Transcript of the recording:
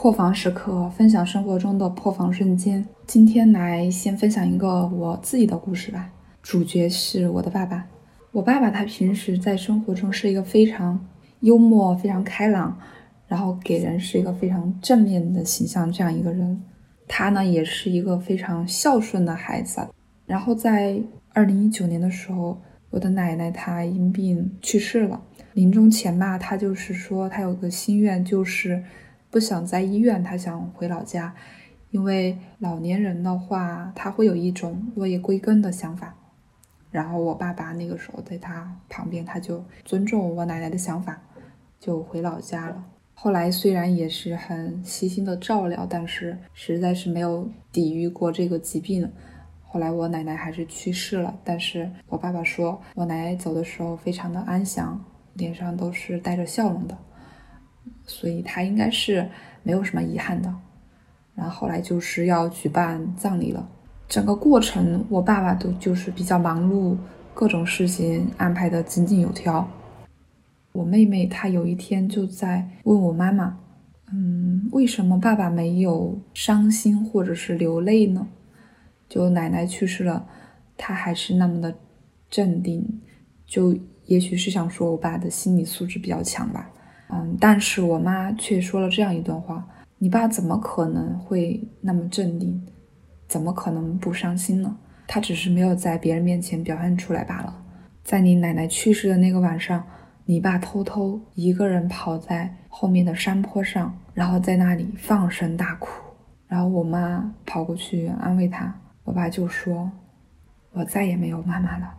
破防时刻，分享生活中的破防瞬间。今天来先分享一个我自己的故事吧。主角是我的爸爸。我爸爸他平时在生活中是一个非常幽默、非常开朗，然后给人是一个非常正面的形象这样一个人。他呢也是一个非常孝顺的孩子。然后在二零一九年的时候，我的奶奶她因病去世了。临终前吧，他就是说他有个心愿，就是。不想在医院，他想回老家，因为老年人的话，他会有一种落叶归根的想法。然后我爸爸那个时候在他旁边，他就尊重我奶奶的想法，就回老家了。后来虽然也是很细心的照料，但是实在是没有抵御过这个疾病。后来我奶奶还是去世了，但是我爸爸说我奶奶走的时候非常的安详，脸上都是带着笑容的。所以他应该是没有什么遗憾的。然后后来就是要举办葬礼了，整个过程我爸爸都就是比较忙碌，各种事情安排的井井有条。我妹妹她有一天就在问我妈妈：“嗯，为什么爸爸没有伤心或者是流泪呢？就奶奶去世了，他还是那么的镇定。就也许是想说我爸的心理素质比较强吧。”嗯，但是我妈却说了这样一段话：“你爸怎么可能会那么镇定？怎么可能不伤心呢？他只是没有在别人面前表现出来罢了。在你奶奶去世的那个晚上，你爸偷偷一个人跑在后面的山坡上，然后在那里放声大哭。然后我妈跑过去安慰他，我爸就说：‘我再也没有妈妈了。’